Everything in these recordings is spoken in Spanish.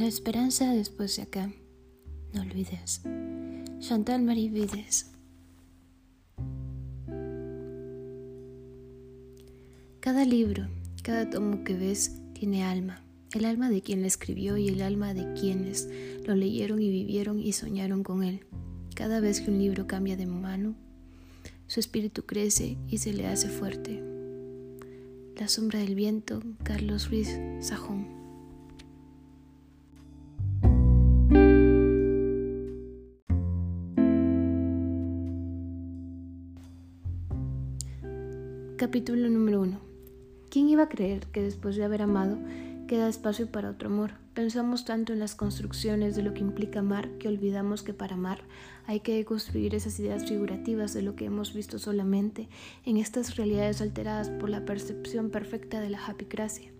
La esperanza después de acá. No olvides. Chantal Marie Vides. Cada libro, cada tomo que ves tiene alma. El alma de quien lo escribió y el alma de quienes lo leyeron y vivieron y soñaron con él. Cada vez que un libro cambia de mano, su espíritu crece y se le hace fuerte. La sombra del viento, Carlos Ruiz Sajón. Capítulo número 1. ¿Quién iba a creer que después de haber amado queda espacio para otro amor? Pensamos tanto en las construcciones de lo que implica amar que olvidamos que para amar hay que construir esas ideas figurativas de lo que hemos visto solamente en estas realidades alteradas por la percepción perfecta de la happycracia.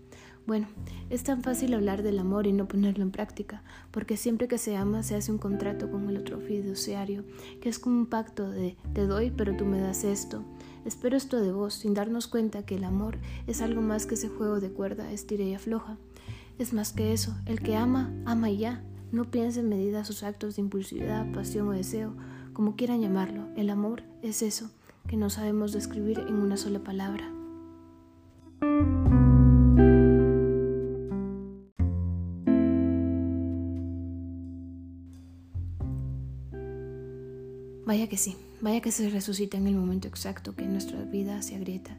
Bueno, es tan fácil hablar del amor y no ponerlo en práctica, porque siempre que se ama se hace un contrato con el otro fiduciario, que es como un pacto de te doy pero tú me das esto, Espero esto de vos, sin darnos cuenta que el amor es algo más que ese juego de cuerda, estira y afloja. Es más que eso, el que ama, ama y ya. No piense en medida sus actos de impulsividad, pasión o deseo, como quieran llamarlo. El amor es eso, que no sabemos describir en una sola palabra. Vaya que sí, vaya que se resucita en el momento exacto que nuestra vida se agrieta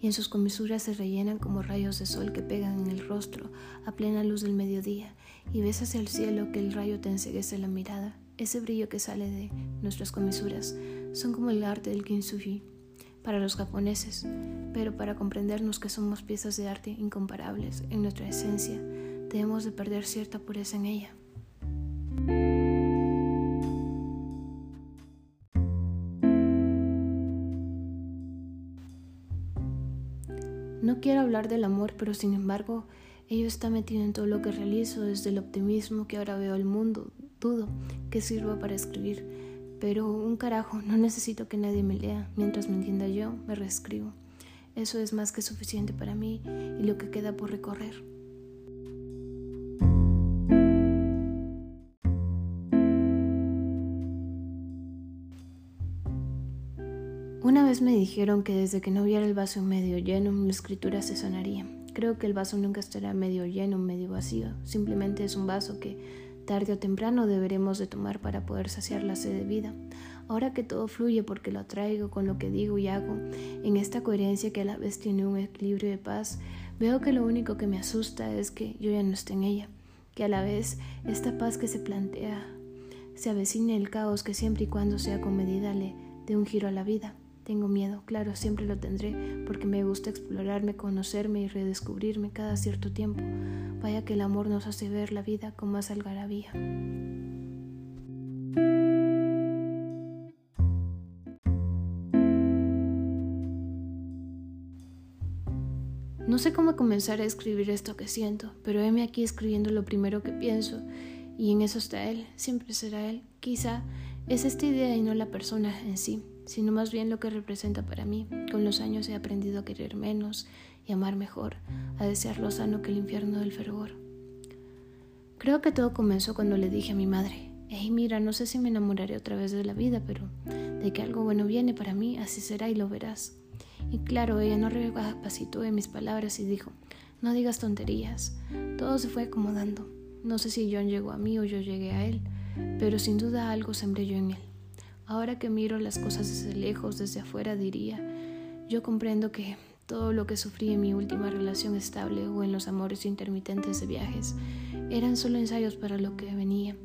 y en sus comisuras se rellenan como rayos de sol que pegan en el rostro a plena luz del mediodía y ves hacia el cielo que el rayo te enseguece la mirada. Ese brillo que sale de nuestras comisuras son como el arte del kintsugi para los japoneses, pero para comprendernos que somos piezas de arte incomparables en nuestra esencia, debemos de perder cierta pureza en ella. Quiero hablar del amor, pero sin embargo, ello está metido en todo lo que realizo, desde el optimismo que ahora veo el mundo. Dudo que sirva para escribir, pero un carajo, no necesito que nadie me lea. Mientras me entienda yo, me reescribo. Eso es más que suficiente para mí y lo que queda por recorrer. Me dijeron que desde que no viera el vaso medio lleno, mi escritura se sanaría. Creo que el vaso nunca estará medio lleno, medio vacío. Simplemente es un vaso que tarde o temprano deberemos de tomar para poder saciar la sed de vida. Ahora que todo fluye porque lo traigo con lo que digo y hago, en esta coherencia que a la vez tiene un equilibrio de paz, veo que lo único que me asusta es que yo ya no esté en ella, que a la vez esta paz que se plantea se avecine el caos que siempre y cuando sea con medida le dé un giro a la vida. Tengo miedo, claro, siempre lo tendré, porque me gusta explorarme, conocerme y redescubrirme cada cierto tiempo. Vaya que el amor nos hace ver la vida con más algarabía. No sé cómo comenzar a escribir esto que siento, pero heme aquí escribiendo lo primero que pienso, y en eso está él, siempre será él. Quizá es esta idea y no la persona en sí sino más bien lo que representa para mí. Con los años he aprendido a querer menos y amar mejor, a desear lo sano que el infierno del fervor. Creo que todo comenzó cuando le dije a mi madre, hey mira, no sé si me enamoraré otra vez de la vida, pero de que algo bueno viene para mí, así será y lo verás. Y claro, ella no recapacitó en mis palabras y dijo, no digas tonterías. Todo se fue acomodando. No sé si John llegó a mí o yo llegué a él, pero sin duda algo sembré yo en él. Ahora que miro las cosas desde lejos, desde afuera, diría, yo comprendo que todo lo que sufrí en mi última relación estable o en los amores intermitentes de viajes eran solo ensayos para lo que venía.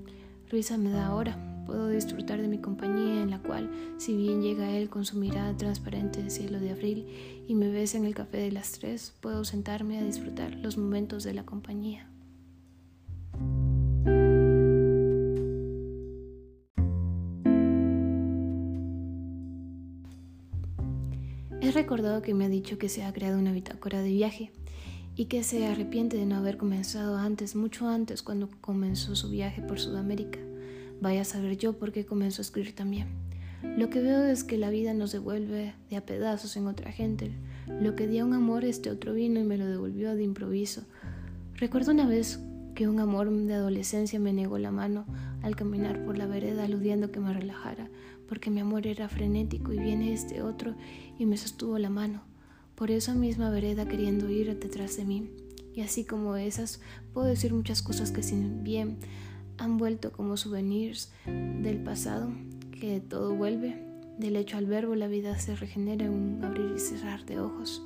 Risa me da ahora. Puedo disfrutar de mi compañía en la cual, si bien llega él con su mirada transparente de cielo de abril y me besa en el café de las tres, puedo sentarme a disfrutar los momentos de la compañía. Recordado que me ha dicho que se ha creado una bitácora de viaje y que se arrepiente de no haber comenzado antes, mucho antes, cuando comenzó su viaje por Sudamérica. Vaya a saber yo por qué comenzó a escribir también. Lo que veo es que la vida nos devuelve de a pedazos en otra gente. Lo que di a un amor, este otro vino y me lo devolvió de improviso. Recuerdo una vez que un amor de adolescencia me negó la mano al caminar por la vereda aludiendo que me relajara, porque mi amor era frenético y viene este otro y me sostuvo la mano, por esa misma vereda queriendo ir detrás de mí. Y así como esas, puedo decir muchas cosas que sin bien han vuelto como souvenirs del pasado, que todo vuelve. Del hecho al verbo la vida se regenera en un abrir y cerrar de ojos.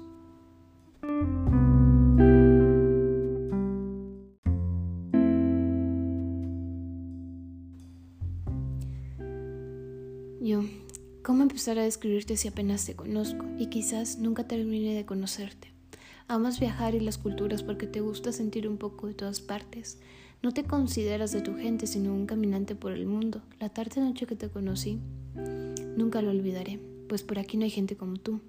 Empezar a describirte si apenas te conozco y quizás nunca termine de conocerte? Amas viajar y las culturas porque te gusta sentir un poco de todas partes. No te consideras de tu gente, sino un caminante por el mundo. La tarde noche que te conocí, nunca lo olvidaré, pues por aquí no hay gente como tú.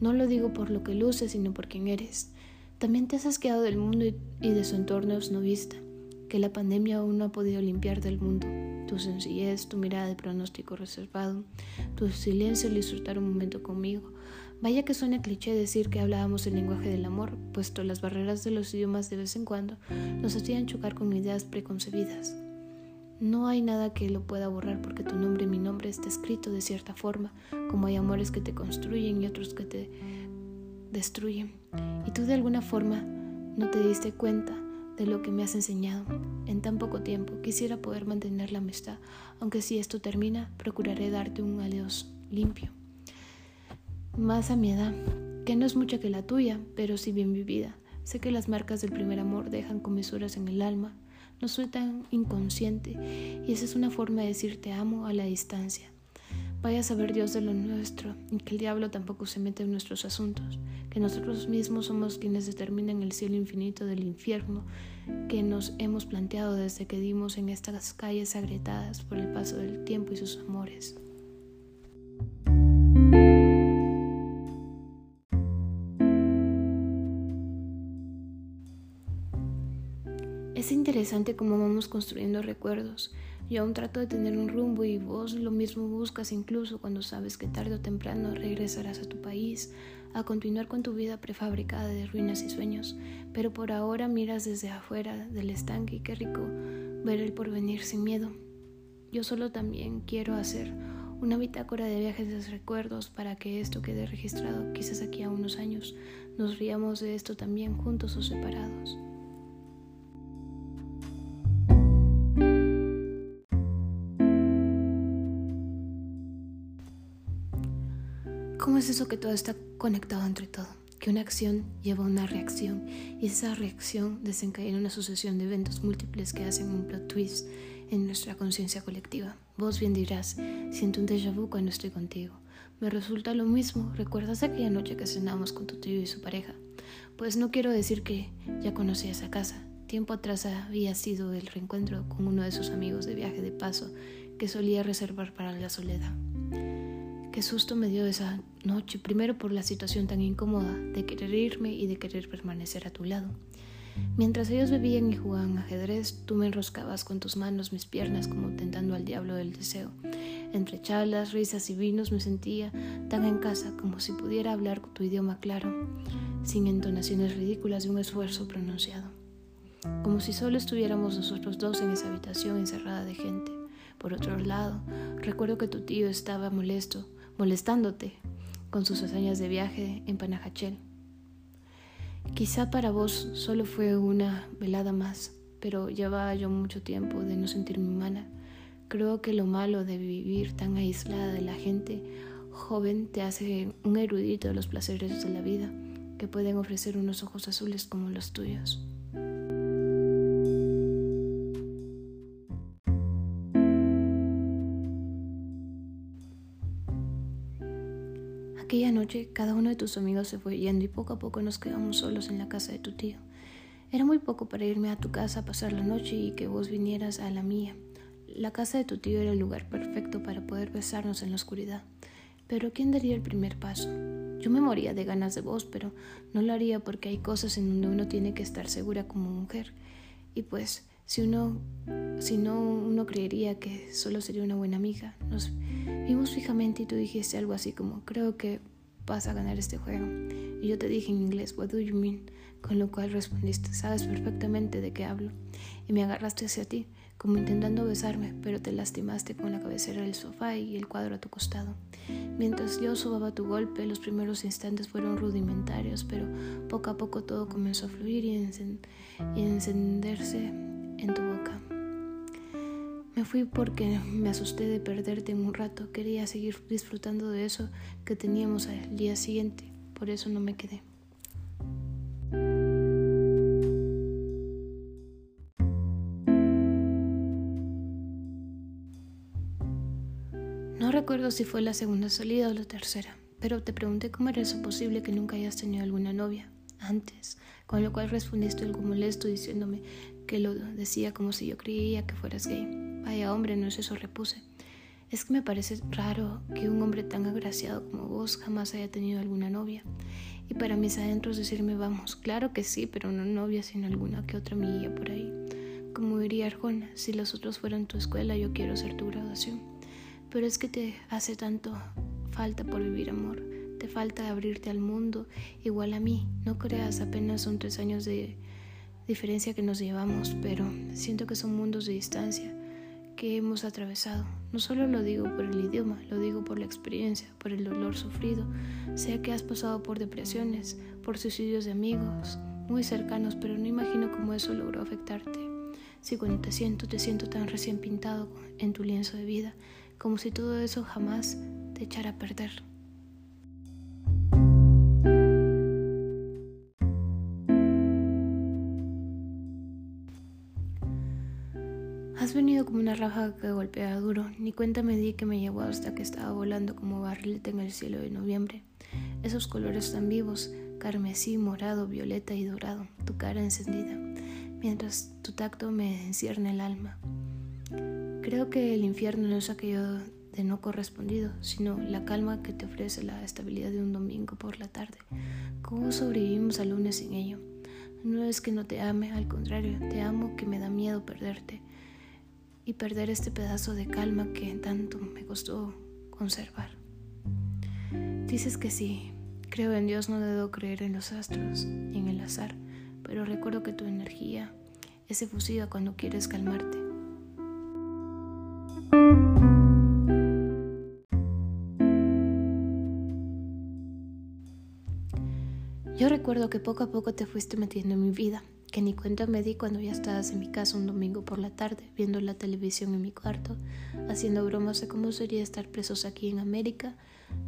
No lo digo por lo que luces, sino por quien eres. También te has asqueado del mundo y de su entorno vista, que la pandemia aún no ha podido limpiar del mundo. Tu sencillez, tu mirada de pronóstico reservado, tu silencio al disfrutar un momento conmigo, Vaya que suena cliché decir que hablábamos el lenguaje del amor, puesto las barreras de los idiomas de vez en cuando nos hacían chocar con ideas preconcebidas. No hay nada que lo pueda borrar porque tu nombre y mi nombre está escrito de cierta forma, como hay amores que te construyen y otros que te destruyen. Y tú de alguna forma no te diste cuenta de lo que me has enseñado. En tan poco tiempo quisiera poder mantener la amistad, aunque si esto termina, procuraré darte un adiós limpio más a mi edad, que no es mucha que la tuya, pero sí bien vivida. Sé que las marcas del primer amor dejan comisuras en el alma. No soy tan inconsciente y esa es una forma de decir te amo a la distancia. Vaya a saber Dios de lo nuestro y que el diablo tampoco se mete en nuestros asuntos, que nosotros mismos somos quienes determinan el cielo infinito del infierno que nos hemos planteado desde que dimos en estas calles agrietadas por el paso del tiempo y sus amores. Es interesante cómo vamos construyendo recuerdos. Yo aún trato de tener un rumbo y vos lo mismo buscas incluso cuando sabes que tarde o temprano regresarás a tu país, a continuar con tu vida prefabricada de ruinas y sueños, pero por ahora miras desde afuera del estanque y qué rico ver el porvenir sin miedo. Yo solo también quiero hacer una bitácora de viajes de recuerdos para que esto quede registrado quizás aquí a unos años nos riamos de esto también juntos o separados. Eso que todo está conectado entre todo? Que una acción lleva a una reacción y esa reacción desencadena una sucesión de eventos múltiples que hacen un plot twist en nuestra conciencia colectiva. Vos bien dirás, siento un déjà vu cuando estoy contigo. Me resulta lo mismo, ¿recuerdas aquella noche que cenamos con tu tío y su pareja? Pues no quiero decir que ya conocí esa casa. Tiempo atrás había sido el reencuentro con uno de sus amigos de viaje de paso que solía reservar para la soledad. Qué susto me dio esa noche, primero por la situación tan incómoda de querer irme y de querer permanecer a tu lado. Mientras ellos bebían y jugaban ajedrez, tú me enroscabas con tus manos mis piernas como tentando al diablo del deseo. Entre charlas, risas y vinos me sentía tan en casa como si pudiera hablar tu idioma claro, sin entonaciones ridículas de un esfuerzo pronunciado. Como si solo estuviéramos nosotros dos en esa habitación encerrada de gente. Por otro lado, recuerdo que tu tío estaba molesto molestándote con sus hazañas de viaje en Panajachel. Quizá para vos solo fue una velada más, pero llevaba yo mucho tiempo de no sentirme humana. Creo que lo malo de vivir tan aislada de la gente joven te hace un erudito de los placeres de la vida que pueden ofrecer unos ojos azules como los tuyos. Cada uno de tus amigos se fue yendo y poco a poco nos quedamos solos en la casa de tu tío. Era muy poco para irme a tu casa a pasar la noche y que vos vinieras a la mía. La casa de tu tío era el lugar perfecto para poder besarnos en la oscuridad. Pero ¿quién daría el primer paso? Yo me moría de ganas de vos, pero no lo haría porque hay cosas en donde uno tiene que estar segura como mujer. Y pues, si uno, si no, uno creería que solo sería una buena amiga. Nos vimos fijamente y tú dijiste algo así como, creo que vas a ganar este juego. Y yo te dije en inglés, What do you mean? Con lo cual respondiste, sabes perfectamente de qué hablo. Y me agarraste hacia ti, como intentando besarme, pero te lastimaste con la cabecera del sofá y el cuadro a tu costado. Mientras yo subaba tu golpe, los primeros instantes fueron rudimentarios, pero poco a poco todo comenzó a fluir y, y encenderse en tu boca. Me fui porque me asusté de perderte en un rato. Quería seguir disfrutando de eso que teníamos al día siguiente. Por eso no me quedé. No recuerdo si fue la segunda salida o la tercera, pero te pregunté cómo era eso posible que nunca hayas tenido alguna novia antes, con lo cual respondiste algo molesto diciéndome que lo decía como si yo creía que fueras gay. Vaya hombre, no es eso, repuse. Es que me parece raro que un hombre tan agraciado como vos jamás haya tenido alguna novia. Y para mis adentros decirme, vamos, claro que sí, pero no novia, sino alguna que otra milla por ahí. Como diría Arjona, si los otros fueran tu escuela, yo quiero ser tu graduación. Pero es que te hace tanto falta por vivir amor, te falta abrirte al mundo, igual a mí. No creas, apenas son tres años de diferencia que nos llevamos, pero siento que son mundos de distancia que hemos atravesado. No solo lo digo por el idioma, lo digo por la experiencia, por el dolor sufrido. Sé que has pasado por depresiones, por suicidios de amigos muy cercanos, pero no imagino cómo eso logró afectarte. Si cuando te siento, te siento tan recién pintado en tu lienzo de vida, como si todo eso jamás te echara a perder. Como una raja que golpea duro, ni cuenta me di que me llevó hasta que estaba volando como barrilete en el cielo de noviembre. Esos colores tan vivos, carmesí, morado, violeta y dorado, tu cara encendida, mientras tu tacto me encierne el alma. Creo que el infierno no es aquello de no correspondido, sino la calma que te ofrece la estabilidad de un domingo por la tarde. ¿Cómo sobrevivimos al lunes sin ello? No es que no te ame, al contrario, te amo que me da miedo perderte y perder este pedazo de calma que tanto me costó conservar. Dices que sí, creo en Dios, no debo creer en los astros y en el azar, pero recuerdo que tu energía es efusiva cuando quieres calmarte. Yo recuerdo que poco a poco te fuiste metiendo en mi vida, que ni cuenta me di cuando ya estabas en mi casa un domingo por la tarde, viendo la televisión en mi cuarto, haciendo bromas de cómo sería estar presos aquí en América.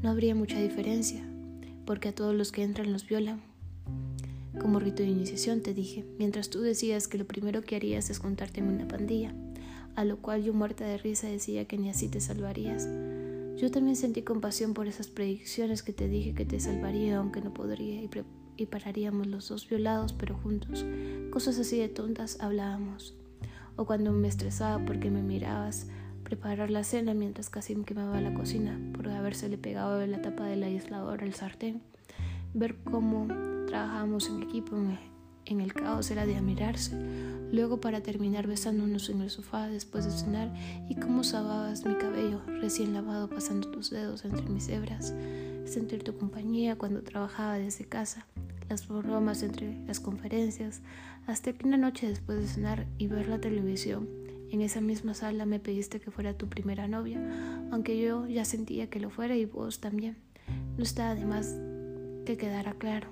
No habría mucha diferencia, porque a todos los que entran los violan. Como rito de iniciación te dije, mientras tú decías que lo primero que harías es contarte en una pandilla, a lo cual yo muerta de risa decía que ni así te salvarías. Yo también sentí compasión por esas predicciones que te dije que te salvaría aunque no podría y, y pararíamos los dos violados pero juntos. Cosas así de tontas hablábamos. O cuando me estresaba porque me mirabas preparar la cena mientras casi me quemaba la cocina por habérsele pegado en la tapa del aislador al sartén. Ver cómo trabajábamos en equipo en el caos era de admirarse. Luego para terminar besándonos en el sofá después de cenar y cómo sababas mi cabello recién lavado pasando tus dedos entre mis hebras. Sentir tu compañía cuando trabajaba desde casa, las bromas entre las conferencias, hasta que una noche después de cenar y ver la televisión, en esa misma sala me pediste que fuera tu primera novia, aunque yo ya sentía que lo fuera y vos también. No estaba de más que quedara claro.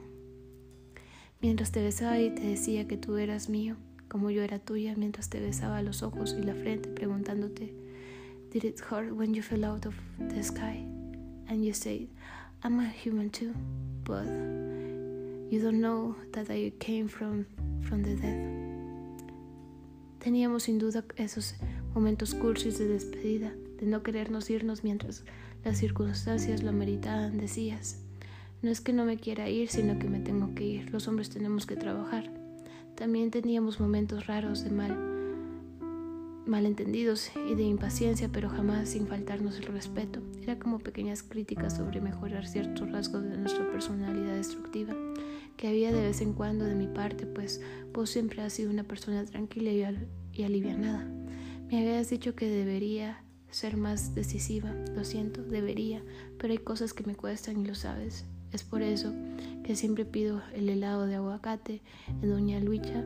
Mientras te besaba y te decía que tú eras mío, como yo era tuya, mientras te besaba los ojos y la frente, preguntándote, Did it hurt when you fell out of the sky? And you said, I'm a human too, but you don't know that I came from, from the dead. Teníamos sin duda esos momentos cursis de despedida, de no querernos irnos mientras las circunstancias lo ameritaban, decías. No es que no me quiera ir, sino que me tengo que ir. Los hombres tenemos que trabajar. También teníamos momentos raros de mal, malentendidos y de impaciencia, pero jamás sin faltarnos el respeto. Era como pequeñas críticas sobre mejorar ciertos rasgos de nuestra personalidad destructiva, que había de vez en cuando de mi parte, pues vos siempre has sido una persona tranquila y, al alivianada. Me habías dicho que debería ser más decisiva, lo siento, debería, pero hay cosas que me cuestan y lo sabes Es por eso que siempre pido el helado de aguacate en Doña Lucha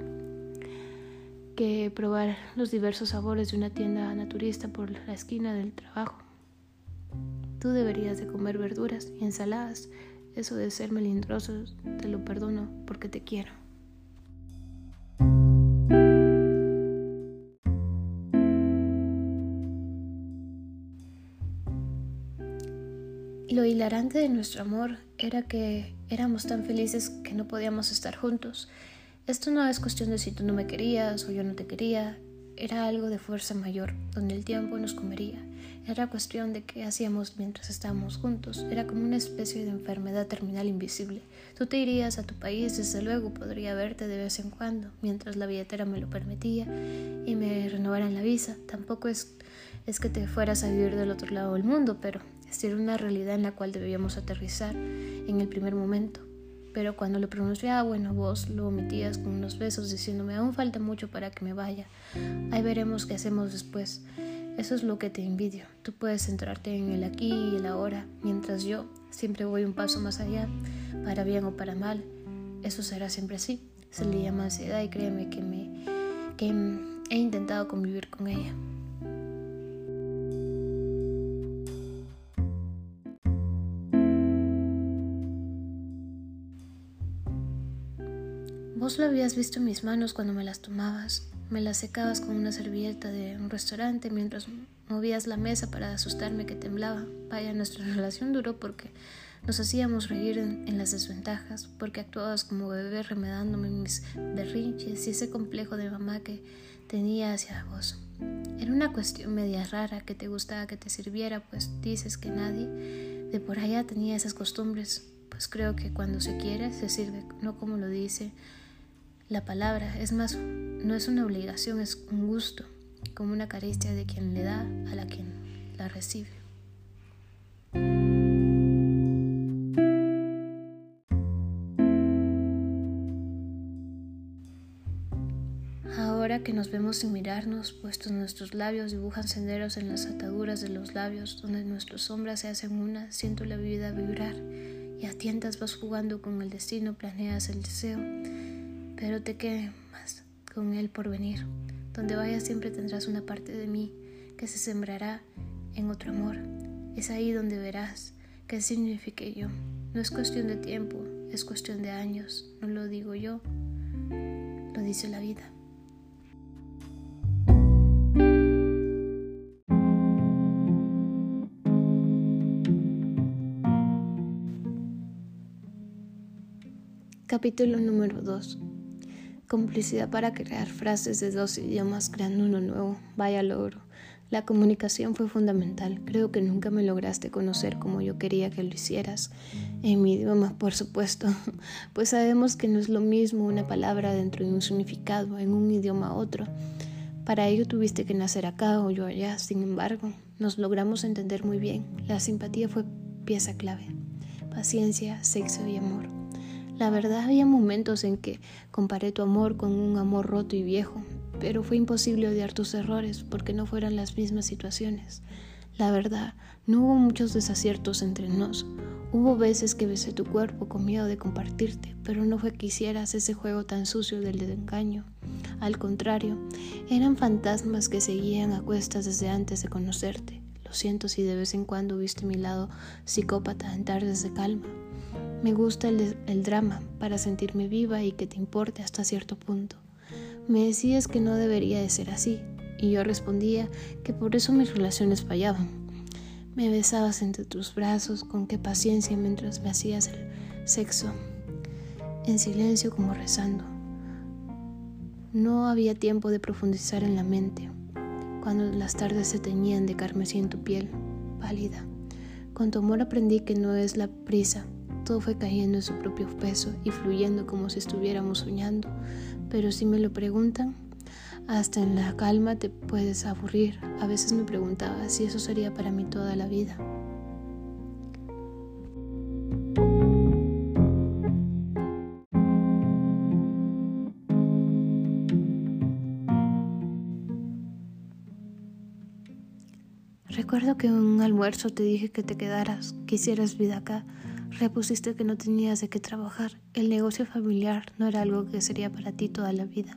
que probar los diversos sabores de una tienda naturista por la esquina del trabajo. Tú deberías de comer verduras y ensaladas. Eso de ser melindroso te lo perdono porque te quiero. Lo hilarante de nuestro amor era que éramos tan felices que no podíamos estar juntos. Esto no es cuestión de si tú no me querías o yo no te quería, era algo de fuerza mayor, donde el tiempo nos comería. Era cuestión de qué hacíamos mientras estábamos juntos. Era como una especie de enfermedad terminal invisible. Tú te irías a tu país, desde luego podría verte de vez en cuando, mientras la billetera me lo permitía y me renovaran la visa. Tampoco es, es que te fueras a vivir del otro lado del mundo, pero era una realidad en la cual debíamos aterrizar en el primer momento. Pero cuando lo pronunciaba, bueno, vos lo omitías con unos besos diciéndome, aún falta mucho para que me vaya. Ahí veremos qué hacemos después. Eso es lo que te envidio. Tú puedes centrarte en el aquí y el ahora, mientras yo siempre voy un paso más allá, para bien o para mal. Eso será siempre así. Se le llama ansiedad y créeme que, me, que he intentado convivir con ella. Vos lo habías visto en mis manos cuando me las tomabas. Me las secabas con una servilleta de un restaurante mientras movías la mesa para asustarme que temblaba. Vaya, nuestra relación duró porque nos hacíamos reír en, las desventajas, porque actuabas como bebé remedándome mis berrinches y ese complejo de mamá que tenía hacia vos. Era una cuestión media rara que te gustaba que te sirviera, pues dices que nadie de por allá tenía esas costumbres. Pues creo que cuando se quiere se sirve, no como lo dice la palabra. Es más, no es una obligación, es un gusto, como una caricia de quien le da a la quien la recibe. Ahora que nos vemos sin mirarnos, puestos nuestros labios dibujan senderos en las ataduras de los labios, donde nuestras sombras se hacen una, siento la vida vibrar, y a tientas vas jugando con el destino, planeas el deseo, pero te más con él por venir. Donde vayas siempre tendrás una parte de mí que se sembrará en otro amor. Es ahí donde verás qué signifique yo. No es cuestión de tiempo, es cuestión de años. No lo digo yo, lo dice la vida. Capítulo número 2 Complicidad para crear frases de dos idiomas creando uno nuevo. Vaya logro. La comunicación fue fundamental. Creo que nunca me lograste conocer como yo quería que lo hicieras. En mi idioma, por supuesto. Pues sabemos que no es lo mismo una palabra dentro de un significado en un idioma a otro. Para ello tuviste que nacer acá o yo allá. Sin embargo, nos logramos entender muy bien. La simpatía fue pieza clave. Paciencia, sexo y amor. La verdad había momentos en que comparé tu amor con un amor roto y viejo, pero fue imposible odiar tus errores porque no fueran las mismas situaciones. La verdad, no hubo muchos desaciertos entre nos. Hubo veces que besé tu cuerpo con miedo de compartirte, pero no fue que hicieras ese juego tan sucio del engaño. Al contrario, eran fantasmas que seguían a cuestas desde antes de conocerte. Lo siento si de vez en cuando viste mi lado psicópata en tardes de calma. Me gusta el, drama para sentirme viva y que te importe hasta cierto punto. Me decías que no debería de ser así y yo respondía que por eso mis relaciones fallaban. Me besabas entre tus brazos con qué paciencia mientras me hacías el sexo, en silencio como rezando. No había tiempo de profundizar en la mente, cuando las tardes se teñían de carmesí en tu piel, pálida. Con tu amor aprendí que no es la prisa, todo fue cayendo en su propio peso y fluyendo como si estuviéramos soñando. Pero si me lo preguntan, hasta en la calma te puedes aburrir. A veces me preguntaba si eso sería para mí toda la vida. Recuerdo que en un almuerzo te dije que te quedaras, que hicieras vida acá, Repusiste que no tenías de qué trabajar. El negocio familiar no era algo que sería para ti toda la vida.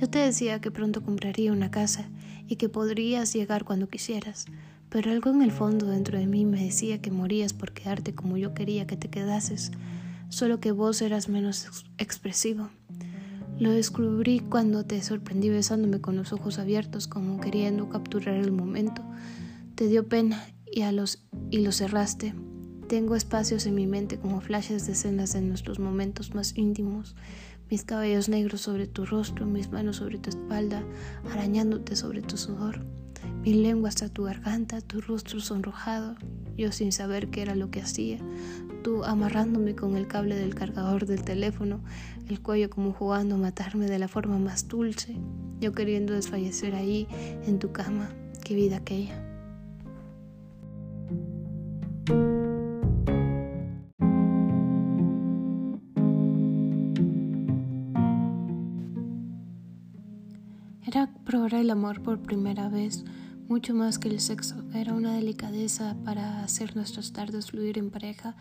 Yo te decía que pronto compraría una casa y que podrías llegar cuando quisieras, pero algo en el fondo dentro de mí me decía que morías por quedarte como yo quería que te quedases, solo que vos eras menos expresivo. Lo descubrí cuando te sorprendí besándome con los ojos abiertos como queriendo capturar el momento. Te dio pena y, los, y lo cerraste. Tengo espacios en mi mente como flashes de escenas de nuestros momentos más íntimos. Mis cabellos negros sobre tu rostro, mis manos sobre tu espalda, arañándote sobre tu sudor, mi lengua hasta tu garganta, tu rostro sonrojado, yo sin saber qué era lo que hacía, tú amarrándome con el cable del cargador del teléfono, el cuello como jugando a matarme de la forma más dulce, yo queriendo desfallecer ahí en tu cama, qué vida aquella. Probar el amor por primera vez, mucho más que el sexo. Era una delicadeza para hacer nuestras tardes fluir en pareja,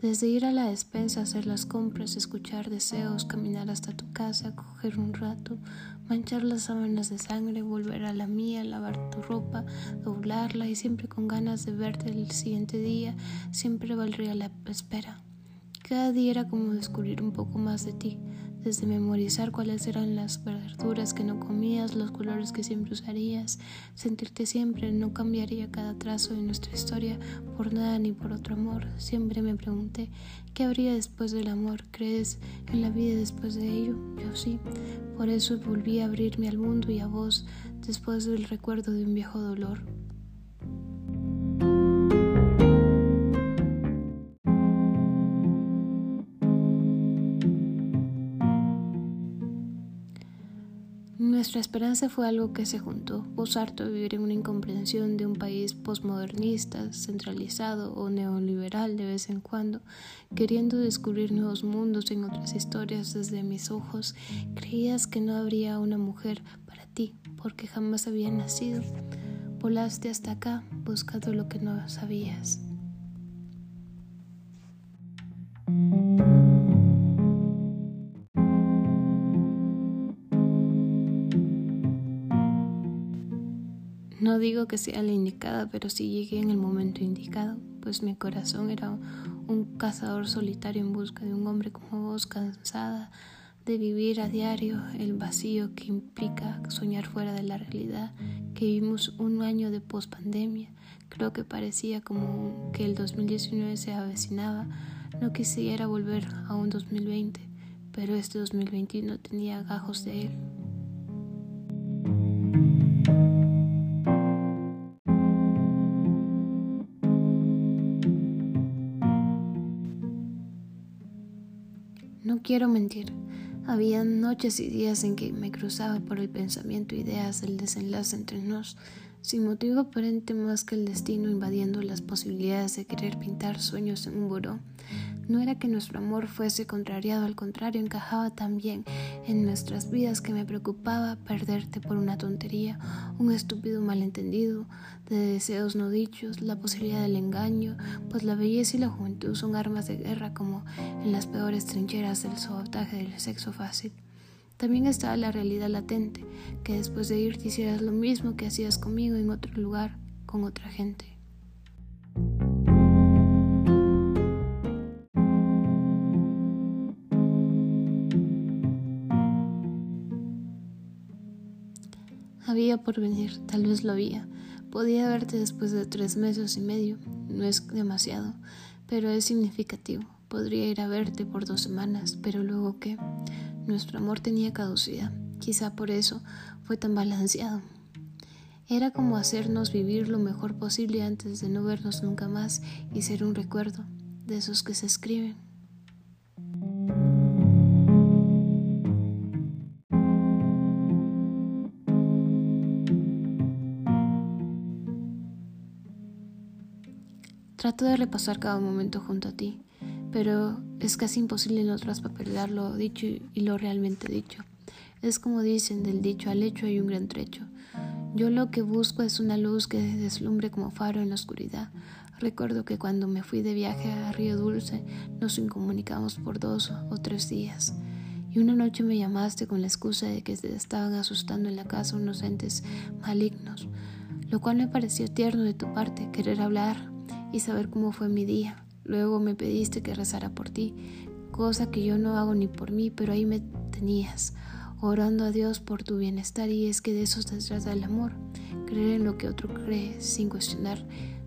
desde ir a la despensa, hacer las compras, escuchar deseos, caminar hasta tu casa, coger un rato, manchar las sábanas de sangre, volver a la mía, lavar tu ropa, doblarla y siempre con ganas de verte el siguiente día, siempre valdría la espera. Cada día era como descubrir un poco más de ti desde memorizar cuáles eran las verduras que no comías, los colores que siempre usarías, sentirte siempre, no cambiaría cada trazo de nuestra historia por nada ni por otro amor. Siempre me pregunté, ¿qué habría después del amor? ¿Crees en la vida después de ello? Yo sí. Por eso volví a abrirme al mundo y a vos después del recuerdo de un viejo dolor. Nuestra esperanza fue algo que se juntó, vos harto de vivir en una incomprensión de un país postmodernista, centralizado o neoliberal de vez en cuando, queriendo descubrir nuevos mundos en otras historias desde mis ojos, creías que no habría una mujer para ti, porque jamás había nacido. Volaste hasta acá buscando lo que no sabías. No digo que sea la indicada, pero sí llegué en el momento indicado, pues mi corazón era un cazador solitario en busca de un hombre como vos, cansada de vivir a diario el vacío que implica soñar fuera de la realidad, que vivimos un año de pospandemia. Creo que parecía como que el 2019 se avecinaba. No quisiera volver a un 2020, pero este 2021 tenía gajos de él. Quiero mentir. Había noches y días en que me cruzaba por el pensamiento ideas del desenlace entre nos, sin motivo aparente más que el destino invadiendo las posibilidades de querer pintar sueños en un buró. No era que nuestro amor fuese contrariado, al contrario, encajaba tan bien en nuestras vidas que me preocupaba perderte por una tontería, un estúpido malentendido, de deseos no dichos, la posibilidad del engaño, pues la belleza y la juventud son armas de guerra como en las peores trincheras del sabotaje del sexo fácil. También estaba la realidad latente, que después de irte hicieras lo mismo que hacías conmigo en otro lugar, con otra gente. Por venir, tal vez lo había. Podía verte después de tres meses y medio. No es demasiado, pero es significativo. Podría ir a verte por dos semanas, pero luego qué. Nuestro amor tenía caducidad. Quizá por eso fue tan balanceado. Era como hacernos vivir lo mejor posible antes de no vernos nunca más y ser un recuerdo de esos que se escriben. Trato de repasar cada momento junto a ti, pero es casi imposible no traspapelar lo dicho y lo realmente dicho. Es como dicen, del dicho al hecho hay un gran trecho. Yo lo que busco es una luz que deslumbre como faro en la oscuridad, Recuerdo que cuando me fui de viaje a Río Dulce nos incomunicamos por dos o tres días. Y una noche me llamaste con la excusa de que te estaban asustando en la casa unos entes malignos, lo cual me pareció tierno de tu parte querer hablar y saber cómo fue mi día. Luego me pediste que rezara por ti, cosa que yo no hago ni por mí, pero ahí me tenías, orando a Dios por tu bienestar y es que de eso se trata el amor, creer en lo que otro cree sin cuestionar.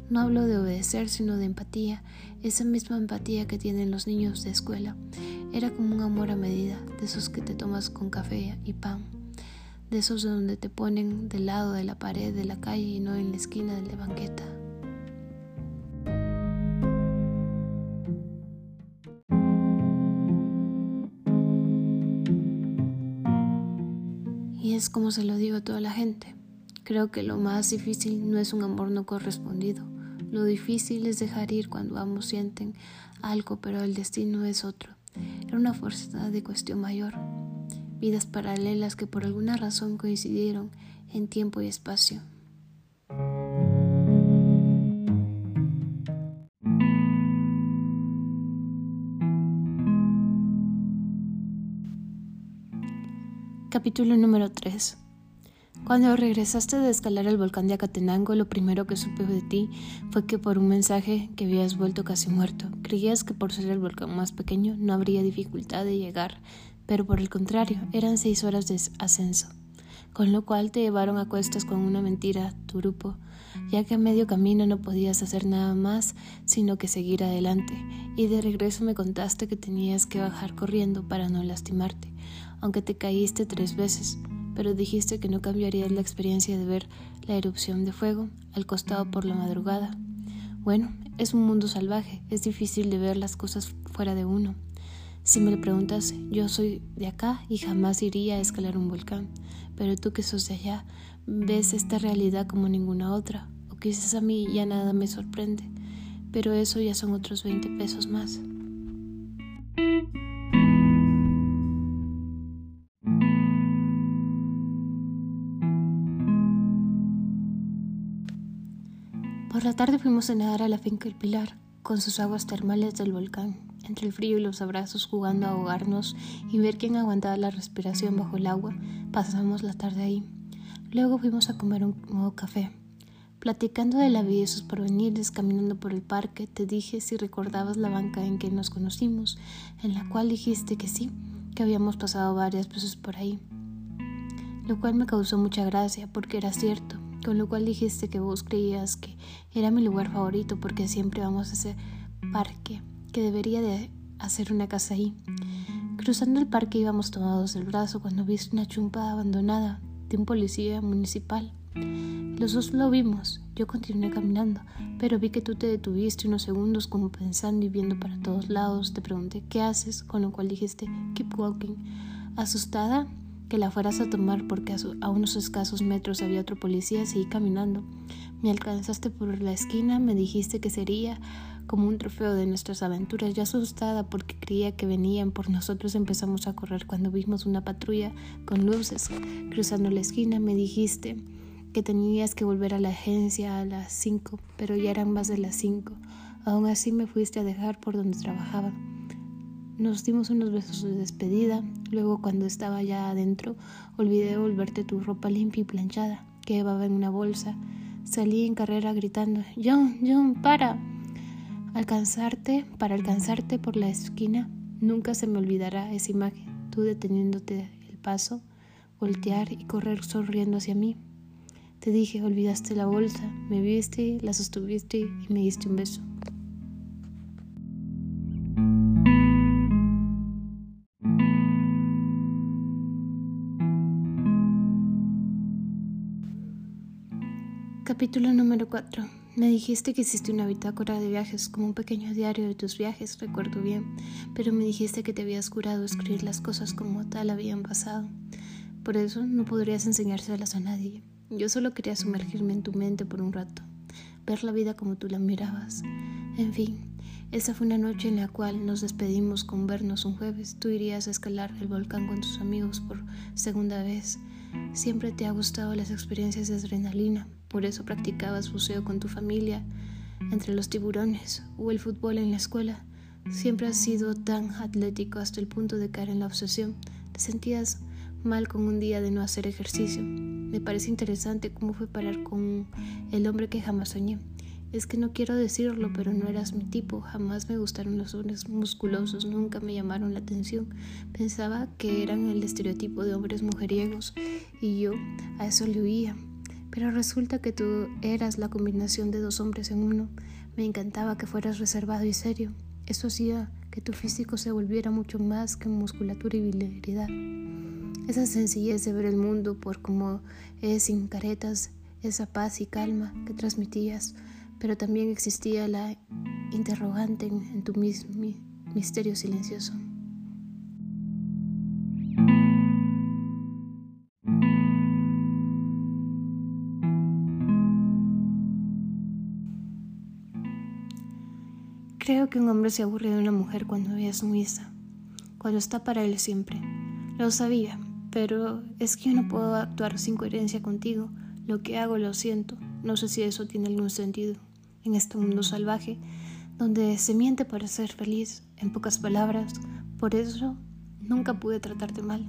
No hablo de obedecer, sino de empatía, esa misma empatía que tienen los niños de escuela. Era como un amor a medida, de esos que te tomas con café y pan, de esos donde te ponen del lado de la pared de la calle y no en la esquina de la banqueta. Es como se lo digo a toda la gente. Creo que lo más difícil no es un amor no correspondido. Lo difícil es dejar ir cuando ambos sienten algo, pero el destino es otro. Era una fuerza de cuestión mayor. Vidas paralelas que por alguna razón coincidieron en tiempo y espacio. Capítulo número 3 Cuando regresaste de escalar el volcán de Acatenango, lo primero que supe de ti fue que por un mensaje que habías vuelto casi muerto, creías que por ser el volcán más pequeño no habría dificultad de llegar, pero por el contrario, eran seis horas de ascenso, con lo cual te llevaron a cuestas con una mentira tu grupo, ya que a medio camino no podías hacer nada más sino que seguir adelante, y de regreso me contaste que tenías que bajar corriendo para no lastimarte aunque te caíste tres veces, pero dijiste que no cambiarías la experiencia de ver la erupción de fuego al costado por la madrugada. Bueno, es un mundo salvaje, es difícil de ver las cosas fuera de uno. Si me lo preguntas, yo soy de acá y jamás iría a escalar un volcán, pero tú que sos de allá, ves esta realidad como ninguna otra, o quizás a mí ya nada me sorprende, pero eso ya son otros 20 pesos más. Por la tarde fuimos a nadar a la finca El Pilar, con sus aguas termales del volcán, entre el frío y los abrazos jugando a ahogarnos y ver quién aguantaba la respiración bajo el agua, pasamos la tarde ahí. Luego fuimos a comer un nuevo café. Platicando de la vida y sus porvenires, caminando por el parque, te dije si recordabas la banca en que nos conocimos, en la cual dijiste que sí, que habíamos pasado varias veces por ahí. Lo cual me causó mucha gracia porque era cierto con lo cual dijiste que vos creías que era mi lugar favorito porque siempre vamos a ese parque, que debería de hacer una casa ahí. Cruzando el parque íbamos tomados del brazo cuando viste una chumpa abandonada de un policía municipal. Los dos lo vimos, yo continué caminando, pero vi que tú te detuviste unos segundos como pensando y viendo para todos lados. Te pregunté qué haces, con lo cual dijiste keep walking. Asustada, que la fueras a tomar porque a, unos escasos metros había otro policía, seguí caminando. Me alcanzaste por la esquina, me dijiste que sería como un trofeo de nuestras aventuras. Ya asustada porque creía que venían por nosotros, empezamos a correr cuando vimos una patrulla con luces cruzando la esquina. Me dijiste que tenías que volver a la agencia a las 5, pero ya eran más de las 5. Aún así me fuiste a dejar por donde trabajaba. Nos dimos unos besos de despedida, luego cuando estaba ya adentro olvidé volverte tu ropa limpia y planchada, que llevaba en una bolsa. Salí en carrera gritando, John, John, para. Alcanzarte, para alcanzarte por la esquina, nunca se me olvidará esa imagen, tú deteniéndote el paso, voltear y correr sonriendo hacia mí. Te dije, olvidaste la bolsa, me viste, la sostuviste y me diste un beso. Capítulo número 4. Me dijiste que hiciste una bitácora de viajes, como un pequeño diario de tus viajes, recuerdo bien, pero me dijiste que te habías curado escribir las cosas como tal habían pasado. Por eso no podrías enseñárselas a nadie. Yo solo quería sumergirme en tu mente por un rato, ver la vida como tú la mirabas. En fin, esa fue una noche en la cual nos despedimos con vernos un jueves. Tú irías a escalar el volcán con tus amigos por segunda vez. Siempre te ha gustado las experiencias de adrenalina, por eso practicabas buceo con tu familia. entre los tiburones o el fútbol en la escuela. Siempre has sido tan atlético hasta el punto de caer en la obsesión. Te sentías mal con un día de no hacer ejercicio. Me parece interesante cómo fue parar con el hombre que jamás soñé. Es que no quiero decirlo, pero no eras mi tipo. Jamás me gustaron los hombres musculosos, nunca me llamaron la atención. Pensaba que eran el estereotipo de hombres mujeriegos y yo a eso le huía. Pero resulta que tú eras la combinación de dos hombres en uno. Me encantaba que fueras reservado y serio. Eso hacía que tu físico se volviera mucho más que musculatura y virilidad. Esa sencillez de ver el mundo por como es sin caretas, esa paz y calma que transmitías, pero también existía la interrogante en, tu misterio silencioso. Creo que un hombre se aburre de una mujer cuando ve a su misa, cuando está para él siempre. Lo sabía, pero es que yo no puedo actuar sin coherencia contigo. Lo que hago lo siento. No sé si eso tiene algún sentido. En este mundo salvaje, donde se miente para ser feliz, en pocas palabras, por eso nunca pude tratarte mal,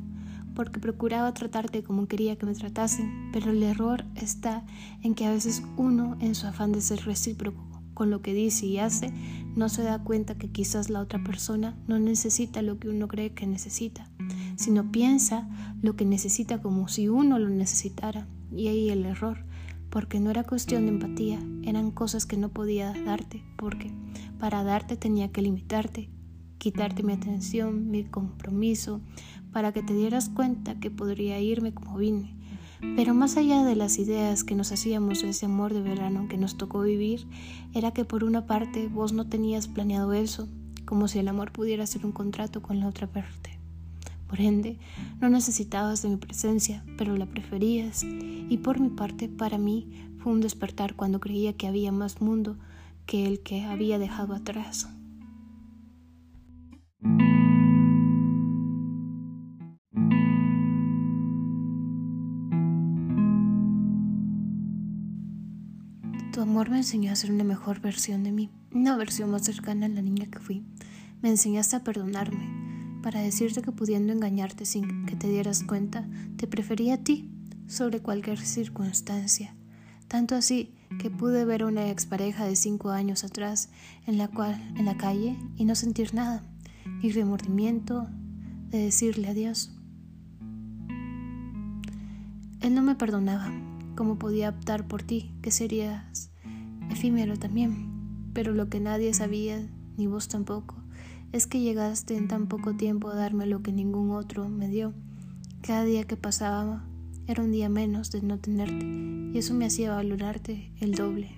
porque procuraba tratarte como quería que me tratasen, pero el error está en que a veces uno, en su afán de ser recíproco, con lo que dice y hace, no se da cuenta que quizás la otra persona no necesita lo que uno cree que necesita, sino piensa lo que necesita como si uno lo necesitara. Y ahí el error, porque no era cuestión de empatía, eran cosas que no podía darte, porque para darte tenía que limitarte, quitarte mi atención, mi compromiso, para que te dieras cuenta que podría irme como vine pero más allá de las ideas que nos hacíamos de ese amor de verano que nos tocó vivir, era que por una parte vos no tenías planeado eso, como si el amor pudiera ser un contrato con la otra parte. Por ende, no necesitabas de mi presencia, pero la preferías, y por mi parte, para mí, fue un despertar cuando creía que había más mundo que el que había dejado atrás. Amor me enseñó a ser una mejor versión de mí, una versión más cercana a la niña que fui. Me enseñaste a perdonarme, para decirte que pudiendo engañarte sin que te dieras cuenta, te prefería a ti sobre cualquier circunstancia. Tanto así que pude ver a una expareja de cinco años atrás en la, cual, en la calle y no sentir nada, ni remordimiento de decirle adiós. Él no me perdonaba, cómo podía optar por ti, que serías efímero también. Pero lo que nadie sabía, ni vos tampoco, es que llegaste en tan poco tiempo a darme lo que ningún otro me dio. Cada día que pasaba era un día menos de no tenerte, y eso me hacía valorarte el doble.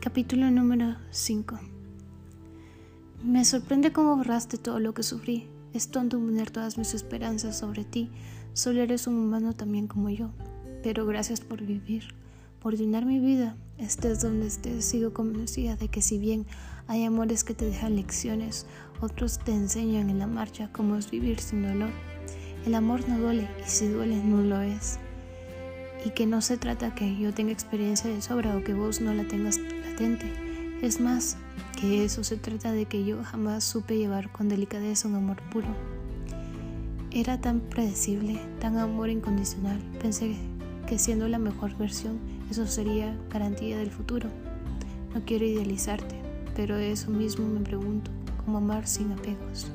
Capítulo número 5 Me sorprende cómo borraste todo lo que sufrí. Es tonto poner todas mis esperanzas sobre ti. Solo eres un humano también como yo. Pero gracias por vivir, por llenar mi vida. Estés donde estés, sigo convencida de que si bien hay amores que te dejan lecciones, otros te enseñan en la marcha cómo es vivir sin dolor. El amor no duele y si duele no lo es y que no se trata que yo tenga experiencia de sobra o que vos no la tengas latente. Es más, que eso se trata de que yo jamás supe llevar con delicadeza un amor puro. Era tan predecible, tan amor incondicional. Pensé que siendo la mejor versión, eso sería garantía del futuro. No quiero idealizarte, pero eso mismo me pregunto, ¿cómo amar sin apegos?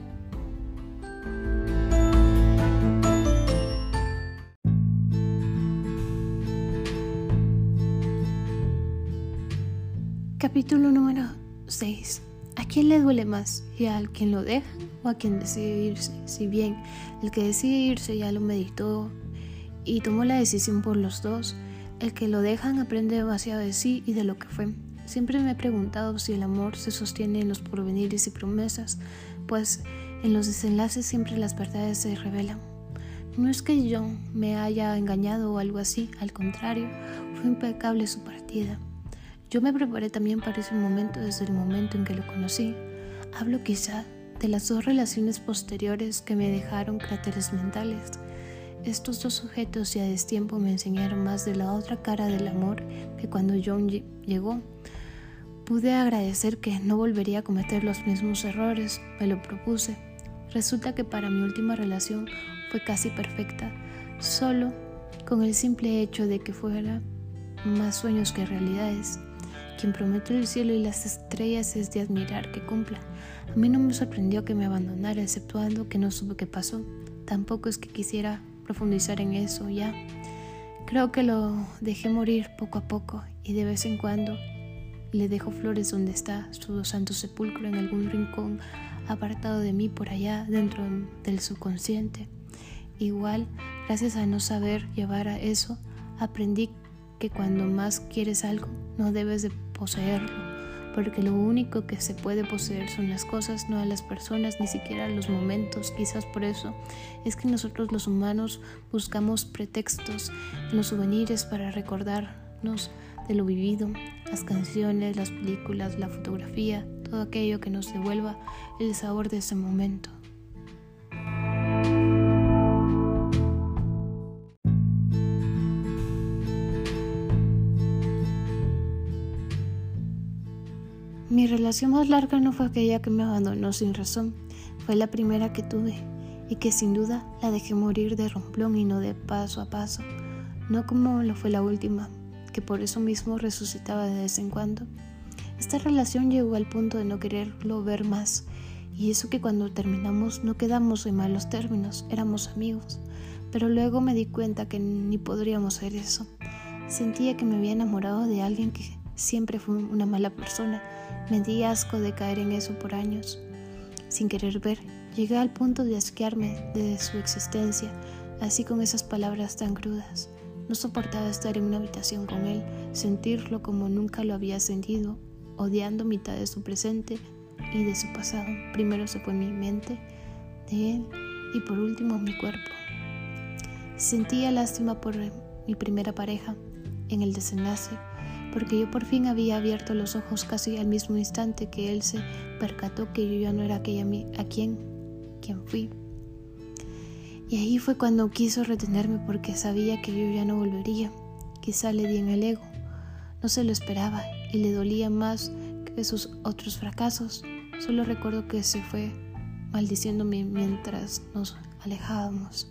Capítulo número 6. ¿A quién le duele más? ¿Y a quien lo deja o a quien decide irse? Si bien el que decide irse ya lo meditó y tomó la decisión por los dos, el que lo dejan aprende demasiado de sí y de lo que fue. Siempre me he preguntado si el amor se sostiene en los porvenires y promesas, pues en los desenlaces siempre las verdades se revelan. No es que yo me haya engañado o algo así, al contrario, fue impecable su partida. Yo me preparé también para ese momento desde el momento en que lo conocí. Hablo quizá de las dos relaciones posteriores que me dejaron cráteres mentales. Estos dos sujetos y a destiempo me enseñaron más de la otra cara del amor que cuando John llegó. Pude agradecer que no volvería a cometer los mismos errores, me lo propuse. Resulta que para mi última relación fue casi perfecta, solo con el simple hecho de que fuera más sueños que realidades. Quien promete el cielo y las estrellas es de admirar que cumpla. A mí no me sorprendió que me abandonara, exceptuando que no supe qué pasó. Tampoco es que quisiera profundizar en eso ya. Creo que lo dejé morir poco a poco y de vez en cuando le dejo flores donde está su santo sepulcro en algún rincón apartado de mí por allá dentro del subconsciente. Igual, gracias a no saber llevar a eso, aprendí que cuando más quieres algo, no debes de poseerlo, porque lo único que se puede poseer son las cosas, no a las personas, ni siquiera los momentos. Quizás por eso es que nosotros los humanos buscamos pretextos en los souvenirs para recordarnos de lo vivido, las canciones, las películas, la fotografía, todo aquello que nos devuelva el sabor de ese momento. Mi relación más larga no fue aquella que me abandonó sin razón, fue la primera que tuve y que sin duda la dejé morir de romplón y no de paso a paso, no como lo fue la última, que por eso mismo resucitaba de vez en cuando. Esta relación llegó al punto de no quererlo ver más, y eso que cuando terminamos no quedamos en malos términos, éramos amigos, pero luego me di cuenta que ni podríamos ser eso. Sentía que me había enamorado de alguien que siempre fue una mala persona, me di asco de caer en eso por años. Sin querer ver, llegué al punto de asquearme de su existencia, así con esas palabras tan crudas. No soportaba estar en una habitación con él, sentirlo como nunca lo había sentido, odiando mitad de su presente y de su pasado. Primero se fue mi mente de él y por último mi cuerpo. Sentía lástima por mi primera pareja en el desenlace porque yo por fin había abierto los ojos casi al mismo instante que él se percató que yo ya no era aquella a quien, quien fui. Y ahí fue cuando quiso retenerme porque sabía que yo ya no volvería. Quizá le di en el ego. No se lo esperaba y le dolía más que sus otros fracasos. Solo recuerdo que se fue maldiciéndome mientras nos alejábamos.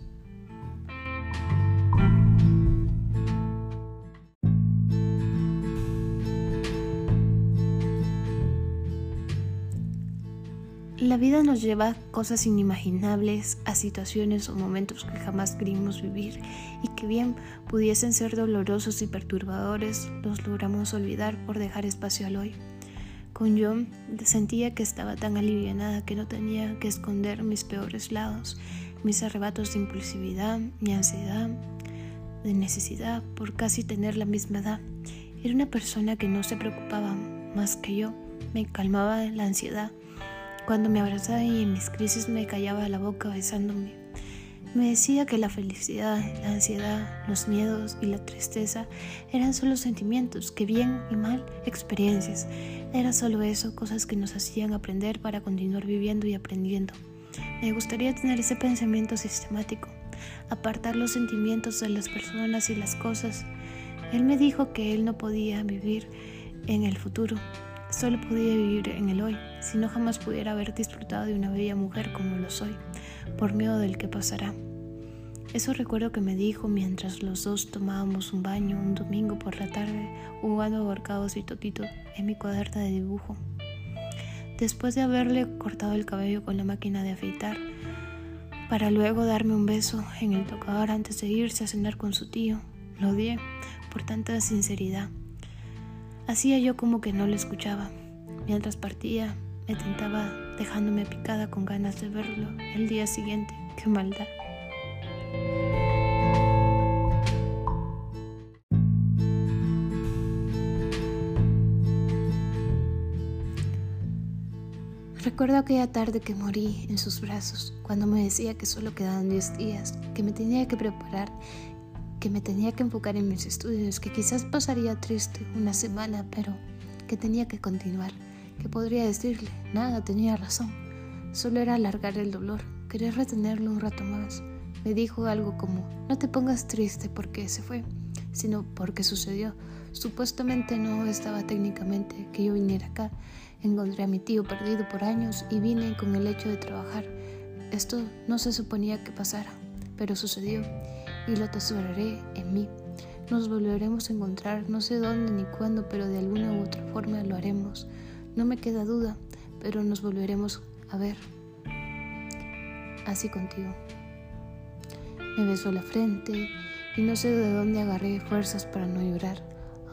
La vida nos lleva a cosas inimaginables, a situaciones o momentos que jamás queríamos vivir y que bien pudiesen ser dolorosos y perturbadores, los logramos olvidar por dejar espacio al hoy. Con John sentía que estaba tan alivianada que no tenía que esconder mis peores lados, mis arrebatos de impulsividad, mi ansiedad, de necesidad por casi tener la misma edad. Era una persona que no se preocupaba más que yo, me calmaba la ansiedad cuando me abrazaba y en mis crisis me callaba la boca besándome. Me decía que la felicidad, la ansiedad, los miedos y la tristeza eran solo sentimientos, que bien y mal, experiencias. Era solo eso, cosas que nos hacían aprender para continuar viviendo y aprendiendo. Me gustaría tener ese pensamiento sistemático, apartar los sentimientos de las personas y las cosas. Él me dijo que él no podía vivir en el futuro, Solo podía vivir en el hoy, si no jamás pudiera haber disfrutado de una bella mujer como lo soy, por miedo del que pasará. Eso recuerdo que me dijo mientras los dos tomábamos un baño un domingo por la tarde, jugando ahorcados y totito en mi cuaderna de dibujo. Después de haberle cortado el cabello con la máquina de afeitar, para luego darme un beso en el tocador antes de irse a cenar con su tío, lo odié por tanta sinceridad. Hacía yo como que no lo escuchaba. Mientras partía, me tentaba dejándome picada con ganas de verlo el día siguiente. ¡Qué maldad! Recuerdo aquella tarde que morí en sus brazos, cuando me decía que solo quedaban 10 días, que me tenía que preparar que me tenía que enfocar en mis estudios, que quizás pasaría triste una semana, pero que tenía que continuar, que podría decirle, nada, tenía razón. Solo era alargar el dolor, querer retenerlo un rato más. Me dijo algo como, no te pongas triste porque se fue, sino porque sucedió. Supuestamente no estaba técnicamente que yo viniera acá. Encontré a mi tío perdido por años y vine con el hecho de trabajar. Esto no se suponía que pasara, pero sucedió y lo atesoraré en mí. Nos volveremos a encontrar, no sé dónde ni cuándo, pero de alguna u otra forma lo haremos. No me queda duda, pero nos volveremos a ver. Así contigo. Me besó la frente y no sé de dónde agarré fuerzas para no llorar,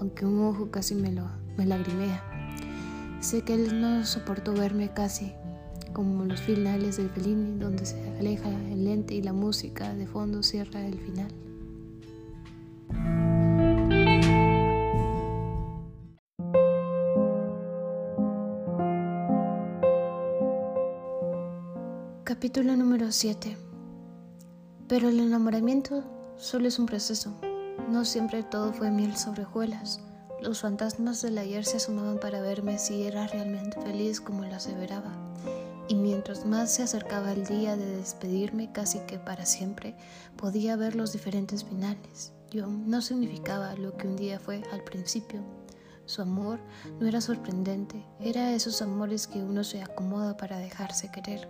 aunque un ojo casi me, lo, me lagrimea. Sé que él no soportó verme casi, como los finales del Fellini, donde se aleja el lente y la música de fondo cierra el final. Capítulo número 7 Pero el enamoramiento solo es un proceso. No siempre todo fue miel sobre hojuelas. Los fantasmas del ayer se asomaban para verme si era realmente feliz como lo aseveraba. Y mientras más se acercaba el día de despedirme, casi que para siempre, podía ver los diferentes finales. Yo no significaba lo que un día fue al principio. Su amor no era sorprendente, era esos amores que uno se acomoda para dejarse querer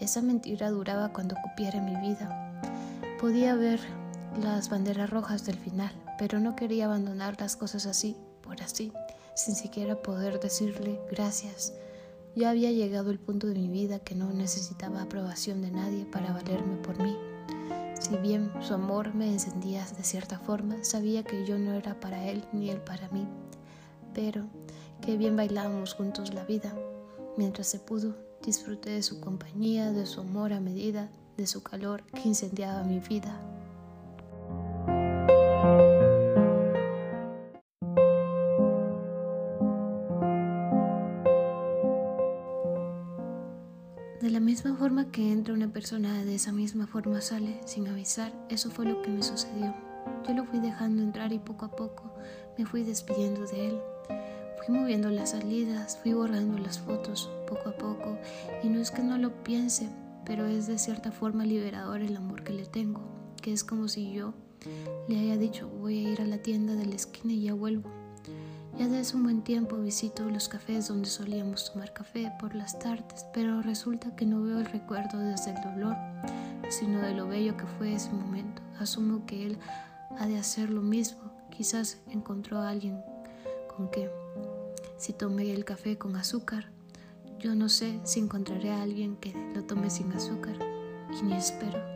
esa mentira duraba cuando cupiera mi vida. Podía ver las banderas rojas del final, pero no quería abandonar las cosas así, por así, sin siquiera poder decirle gracias. Ya había llegado el punto de mi vida que no necesitaba aprobación de nadie para valerme por mí. Si bien su amor me encendía de cierta forma, sabía que yo no era para él ni él para mí. Pero qué bien bailábamos juntos la vida. Mientras se pudo, Disfruté de su compañía, de su amor a medida, de su calor que incendiaba mi vida. Una persona, de esa misma forma sale, sin avisar, eso fue lo que me sucedió. Yo lo fui dejando entrar y poco a poco me fui despidiendo de él. Fui moviendo las salidas, fui borrando las fotos poco a poco y no es que no lo piense, pero es de cierta forma liberador el amor que le tengo, que es como si yo le haya dicho voy a ir a la tienda de la esquina y ya vuelvo. Ya desde un buen tiempo visito los cafés donde solíamos tomar café por las tardes, pero resulta que no veo el recuerdo desde el dolor, sino de lo bello que fue ese momento. Asumo que él ha de hacer lo mismo, quizás encontró a alguien con que si tomé el café con azúcar. Yo no sé si encontraré a alguien que lo tome sin azúcar y ni espero.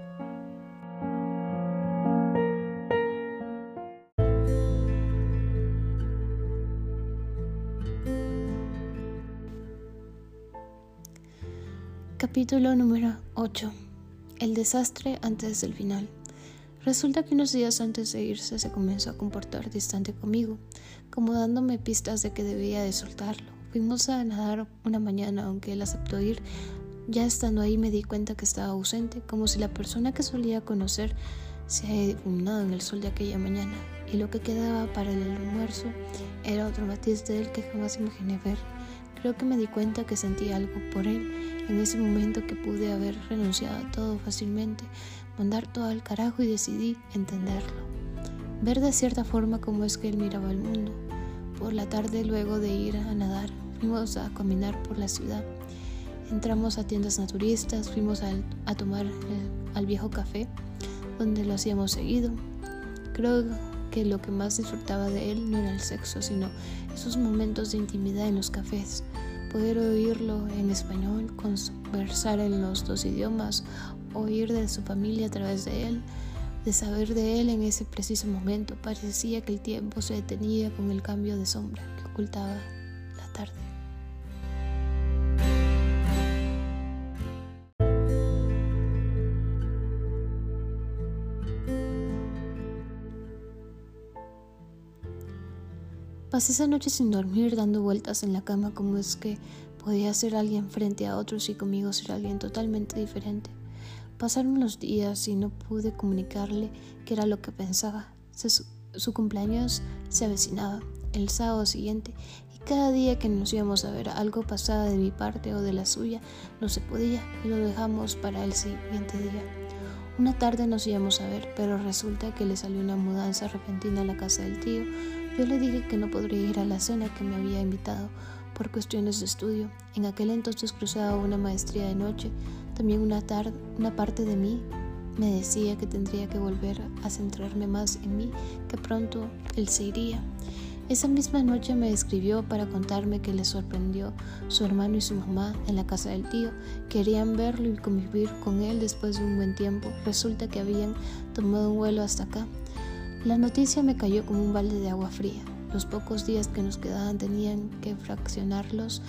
Capítulo número 8. El desastre antes del final. Resulta que unos días antes de irse se comenzó a comportar distante conmigo, como dándome pistas de que debía de soltarlo. Fuimos a nadar una mañana, aunque él aceptó ir. Ya estando ahí me di cuenta que estaba ausente, como si la persona que solía conocer se haya difuminado en el sol de aquella mañana, y lo que quedaba para el almuerzo era otro matiz de él que jamás imaginé ver. Creo que me di cuenta que sentía algo por él en ese momento que pude haber renunciado a todo fácilmente, mandar todo al carajo y decidí entenderlo. Ver de cierta forma cómo es que él miraba el mundo. Por la tarde, luego de ir a nadar, fuimos a caminar por la ciudad. Entramos a tiendas naturistas, fuimos a, tomar al viejo café, donde lo hacíamos seguido. Creo que lo que más disfrutaba de él no era el sexo, sino esos momentos de intimidad en los cafés, poder oírlo en español, conversar en los dos idiomas oír de su familia a través de él, de saber de él en ese preciso momento. Parecía que el tiempo se detenía con el cambio de sombra que ocultaba la tarde. Pasé esa noche sin dormir, dando vueltas en la cama como es que podía ser alguien frente a otros y conmigo ser alguien totalmente diferente. Pasaron los días y no pude comunicarle qué era lo que pensaba. su, cumpleaños se avecinaba el sábado siguiente Y cada día que nos íbamos a ver algo pasaba de mi parte o de la suya, no se podía y lo dejamos para el siguiente día. Una tarde nos íbamos a ver, pero resulta que le salió una mudanza repentina a la casa del tío. Yo le dije que no podría ir a la cena que me había invitado por cuestiones de estudio. En aquel entonces cruzaba una maestría de noche. También una, tarde, una parte de mí me decía que tendría que volver a centrarme más en mí, que pronto él se iría. Esa misma noche me escribió para contarme que le sorprendió su hermano y su mamá en la casa del tío. Querían verlo y convivir con él después de un buen tiempo. Resulta que habían tomado un vuelo hasta acá. La noticia me cayó como un balde de agua fría. Los pocos días que nos quedaban tenían que fraccionarlos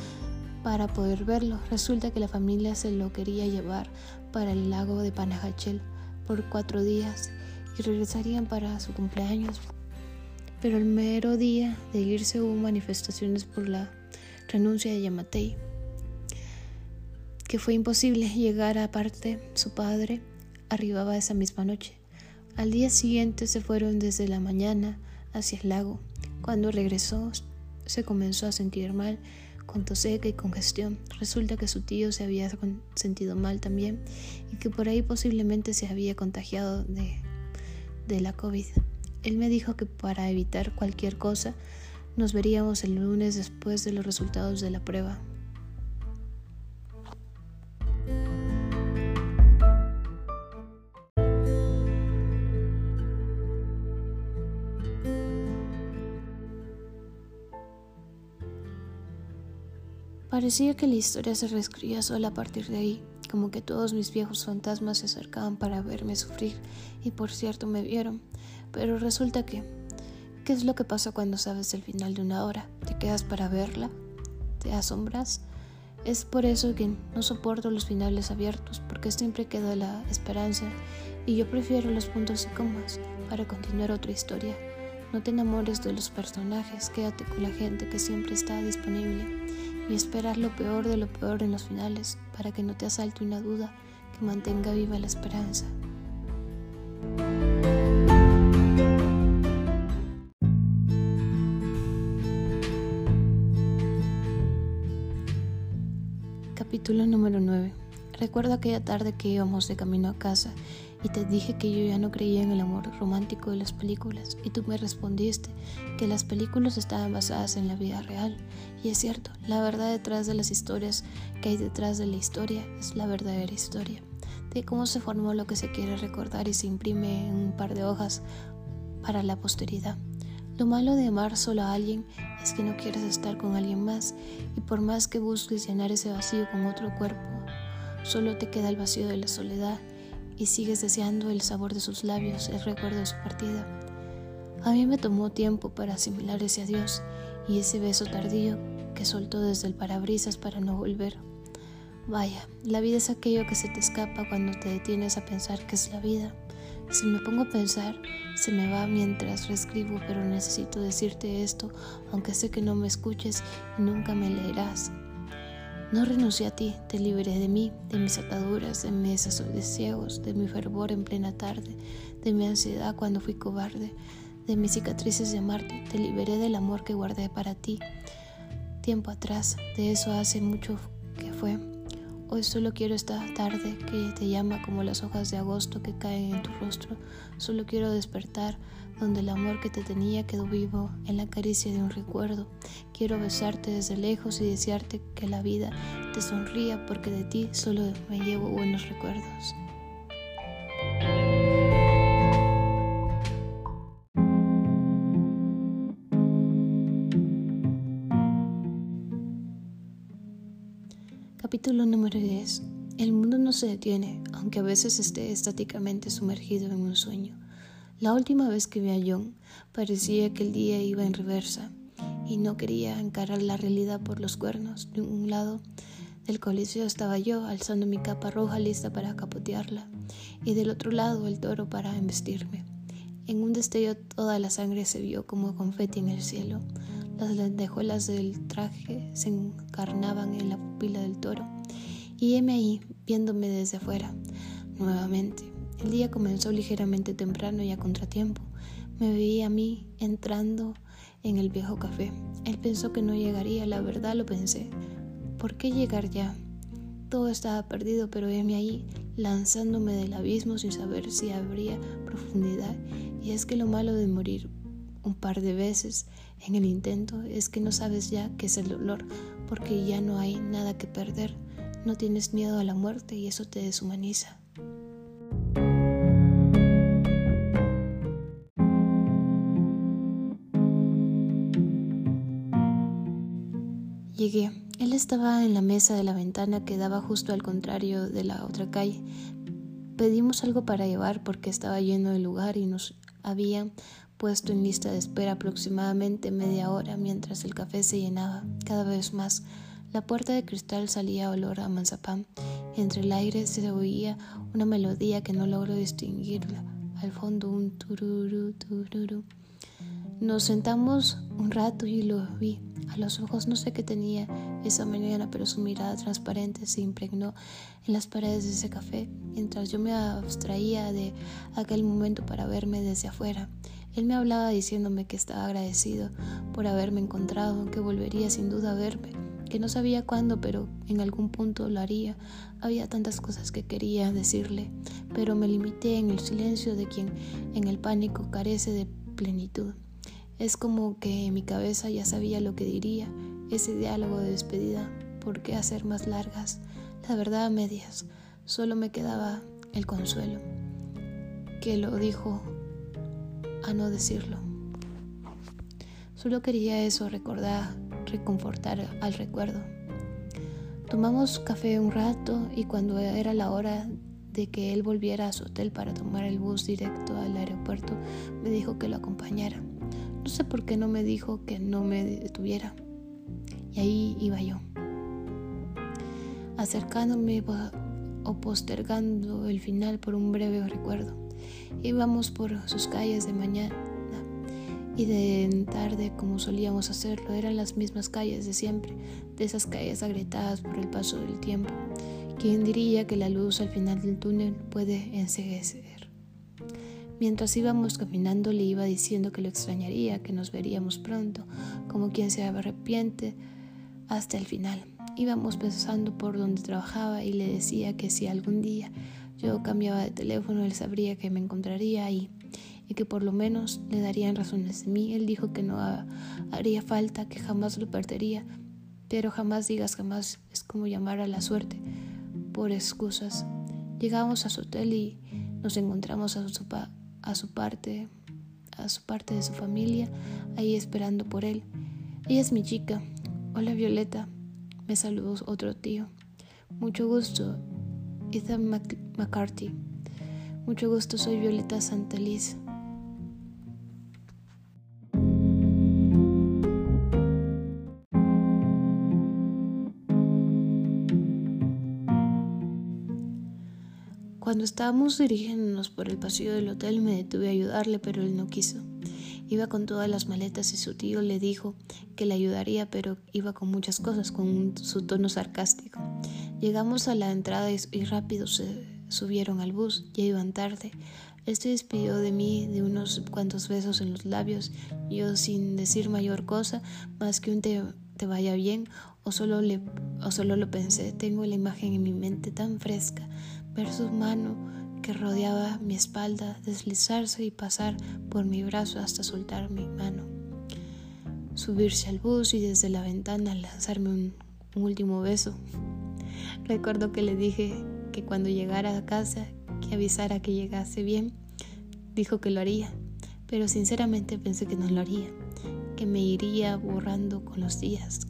para poder verlo. Resulta que la familia se lo quería llevar para el lago de Panajachel por cuatro días y regresarían para su cumpleaños. Pero el mero día de irse hubo manifestaciones por la renuncia de Yamatei, que fue imposible llegar aparte su padre arribaba esa misma noche. Al día siguiente se fueron desde la mañana hacia el lago. Cuando regresó se comenzó a sentir mal con tos seca y congestión. Resulta que su tío se había sentido mal también y que por ahí posiblemente se había contagiado de, de la COVID. Él me dijo que para evitar cualquier cosa nos veríamos el lunes después de los resultados de la prueba. Parecía que la historia se reescribía sola a partir de ahí, como que todos mis viejos fantasmas se acercaban para verme sufrir, y por cierto me vieron. Pero resulta que, ¿qué es lo que pasa cuando sabes el final de una hora? ¿Te quedas para verla? ¿Te asombras? Es por eso que no soporto los finales abiertos, porque siempre queda la esperanza, y yo prefiero los puntos y comas para continuar otra historia. No te enamores de los personajes, quédate con la gente que siempre está disponible y esperar lo peor de lo peor en los finales para que no te asalte una duda que mantenga viva la esperanza. Capítulo número 9. Recuerdo aquella tarde que íbamos de camino a casa y te dije que yo ya no creía en el amor romántico de las películas y tú me respondiste que las películas estaban basadas en la vida real. Y es cierto, la verdad detrás de las historias que hay detrás de la historia es la verdadera historia, de cómo se formó lo que se quiere recordar y se imprime en un par de hojas para la posteridad. Lo malo de amar solo a alguien es que no quieres estar con alguien más y por más que busques llenar ese vacío con otro cuerpo, solo te queda el vacío de la soledad y sigues deseando el sabor de sus labios, el recuerdo de su partida. A mí me tomó tiempo para asimilar ese adiós y ese beso tardío que soltó desde el parabrisas para no volver. Vaya, la vida es aquello que se te escapa cuando te detienes a pensar que es la vida. Si me pongo a pensar, se me va mientras reescribo, pero necesito decirte esto, aunque sé que no me escuches y nunca me leerás. No renuncié a ti, te liberé de mí, de mis ataduras, de mis ciegos, de mi fervor en plena tarde, de mi ansiedad cuando fui cobarde, de mis cicatrices de amarte, te liberé del amor que guardé para ti. Tiempo atrás, de eso hace mucho que fue. Hoy solo quiero esta tarde que te llama como las hojas de agosto que caen en tu rostro. Solo quiero despertar donde el amor que te tenía quedó vivo en la caricia de un recuerdo. Quiero besarte desde lejos y desearte que la vida te sonría porque de ti solo me llevo buenos recuerdos. Capítulo número 10. El mundo no se detiene, aunque a veces esté estáticamente sumergido en un sueño. La última vez que vi a John parecía que el día iba en reversa y no quería encarar la realidad por los cuernos. De un lado del coliseo estaba yo alzando mi capa roja lista para capotearla y del otro lado el toro para embestirme. En un destello toda la sangre se vio como confeti en el cielo. Las lentejuelas del traje se encarnaban en la pupila del toro y heme ahí viéndome desde afuera nuevamente el día comenzó ligeramente temprano y a contratiempo. Me veía a mí entrando en el viejo café. Él pensó que no llegaría, la verdad lo pensé. ¿Por qué llegar ya? Todo estaba perdido, pero heme ahí, lanzándome del abismo sin saber si habría profundidad. Y es que lo malo de morir un par de veces en el intento es que no sabes ya qué es el dolor, porque ya no hay nada que perder. No tienes miedo a la muerte y eso te deshumaniza. Llegué. Él estaba en la mesa de la ventana que daba justo al contrario de la otra calle. Pedimos algo para llevar porque estaba lleno el lugar y nos habían puesto en lista de espera aproximadamente media hora mientras el café se llenaba cada vez más. La puerta de cristal salía olor a manzapán. Entre el aire se oía una melodía que no logro distinguirla. Al fondo un tururu, tururu. Nos sentamos un rato y lo vi. A los ojos no sé qué tenía esa mañana, pero su mirada transparente se impregnó en las paredes de ese café, mientras yo me abstraía de aquel momento para verme desde afuera. Él me hablaba diciéndome que estaba agradecido por haberme encontrado, que volvería sin duda a verme, que no sabía cuándo, pero en algún punto lo haría. Había tantas cosas que quería decirle, pero me limité en el silencio de quien en el pánico carece de plenitud. Es como que mi cabeza ya sabía lo que diría, ese diálogo de despedida. ¿Por qué hacer más largas? La verdad a medias. Solo me quedaba el consuelo, que lo dijo a no decirlo. Solo quería eso, recordar, reconfortar al recuerdo. Tomamos café un rato y cuando era la hora de que él volviera a su hotel para tomar el bus directo al aeropuerto, me dijo que lo acompañara. No sé por qué no me dijo que no me detuviera. Y ahí iba yo, acercándome o postergando el final por un breve recuerdo. Íbamos por sus calles de mañana y de tarde como solíamos hacerlo. Eran las mismas calles de siempre, de esas calles agrietadas por el paso del tiempo. ¿Quién diría que la luz al final del túnel puede enseguecer? Mientras íbamos caminando le iba diciendo que lo extrañaría, que nos veríamos pronto, como quien se arrepiente hasta el final. Íbamos pensando por donde trabajaba y le decía que si algún día yo cambiaba de teléfono, él sabría que me encontraría ahí y que por lo menos le darían razones de mí. Él dijo que no haría falta, que jamás lo perdería, pero jamás digas jamás es como llamar a la suerte por excusas. Llegamos a su hotel y nos encontramos a su, a su parte, a su parte de su familia, ahí esperando por él. Ella es mi chica. Hola Violeta, me saludó otro tío. Mucho gusto, Ethan McCarthy. Mucho gusto, soy Violeta Santeliz. Estábamos dirigiéndonos por el pasillo del hotel me detuve a ayudarle, pero él no quiso. Iba con todas las maletas y su tío le dijo que le ayudaría, pero iba con muchas cosas, con su tono sarcástico. Llegamos a la entrada y rápido se subieron al bus, ya iban tarde. Él despidió de mí de unos cuantos besos en los labios, yo sin decir mayor cosa, más que un te, te vaya bien, o solo, le, o solo lo pensé. Tengo la imagen en mi mente tan fresca, ver su mano que rodeaba mi espalda, deslizarse y pasar por mi brazo hasta soltar mi mano, subirse al bus y desde la ventana lanzarme un, último beso. Recuerdo que le dije que cuando llegara a casa, que avisara que llegase bien, dijo que lo haría, pero sinceramente pensé que no lo haría, que me iría borrando con los días.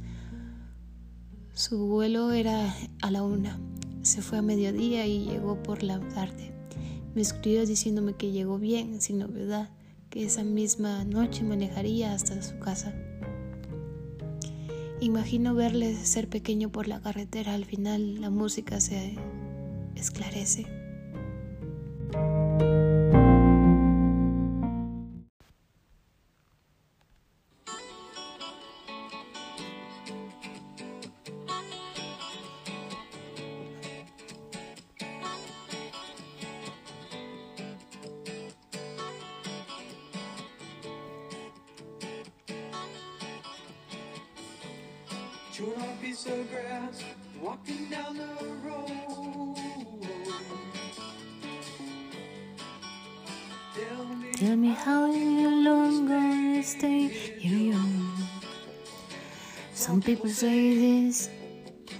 Su vuelo era a la una se fue a mediodía y llegó por la tarde. Me escribió diciéndome que llegó bien, sin novedad, que esa misma noche manejaría hasta su casa. Imagino verle ser pequeño por la carretera, al final la música se esclarece. Chewing on a piece of grass, walking down the road. Tell me, Tell me how long gonna stay here young. Some people say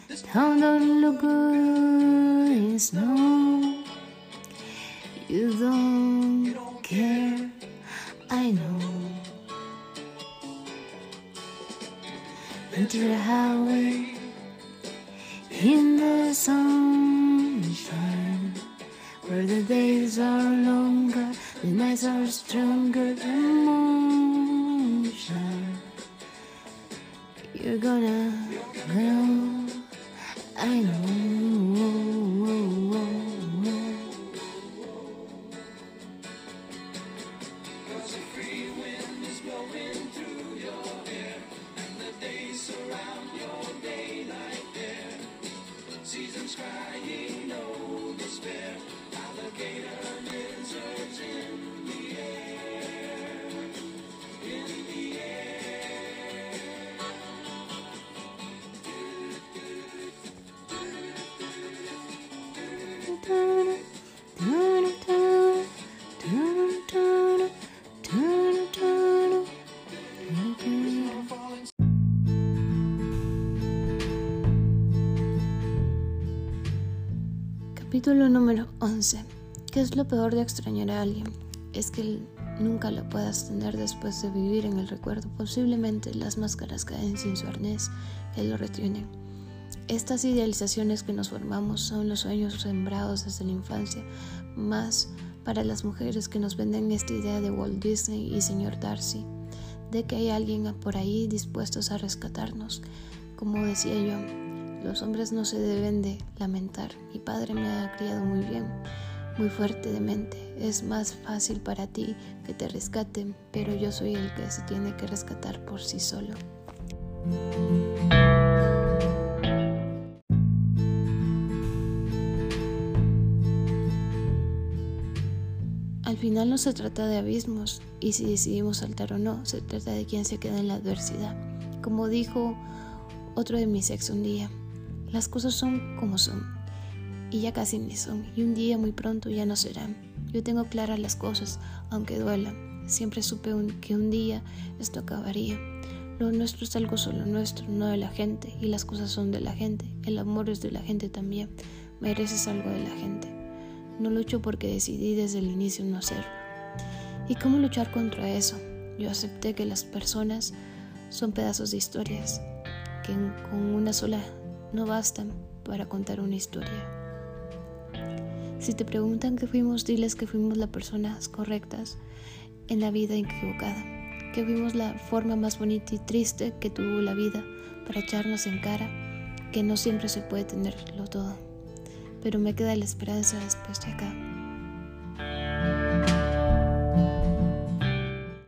this town don't look good in snow. You don't 11. ¿Qué es lo peor de extrañar a alguien? Es que nunca lo puedas tener después de vivir en el recuerdo. Posiblemente las máscaras caen sin su arnés que lo retienen. Estas idealizaciones que nos formamos son los sueños sembrados desde la infancia, más para las mujeres que nos venden esta idea de Walt Disney y señor Darcy, de que hay alguien por ahí dispuestos a rescatarnos. Como decía yo, los hombres no se deben de lamentar. Mi padre me ha criado muy bien, muy fuerte de mente. Es más fácil para ti que te rescaten, pero yo soy el que se tiene que rescatar por sí solo. Al final no se trata de abismos y si decidimos saltar o no, se trata de quién se queda en la adversidad. Como dijo otro de mis ex un día, las cosas son como son y ya casi ni son y un día muy pronto ya no serán. Yo tengo claras las cosas, aunque duela. Siempre supe que un día esto acabaría. Lo nuestro es algo solo nuestro, no de la gente, y las cosas son de la gente. El amor es de la gente también. Mereces algo de la gente. No lucho porque decidí desde el inicio no hacerlo. ¿Y cómo luchar contra eso? Yo acepté que las personas son pedazos de historias, que con una sola no bastan para contar una historia. Si te preguntan qué fuimos, diles que fuimos las personas correctas en la vida equivocada, que fuimos la forma más bonita y triste que tuvo la vida para echarnos en cara que no siempre se puede tenerlo todo. Pero me queda la esperanza después de acá.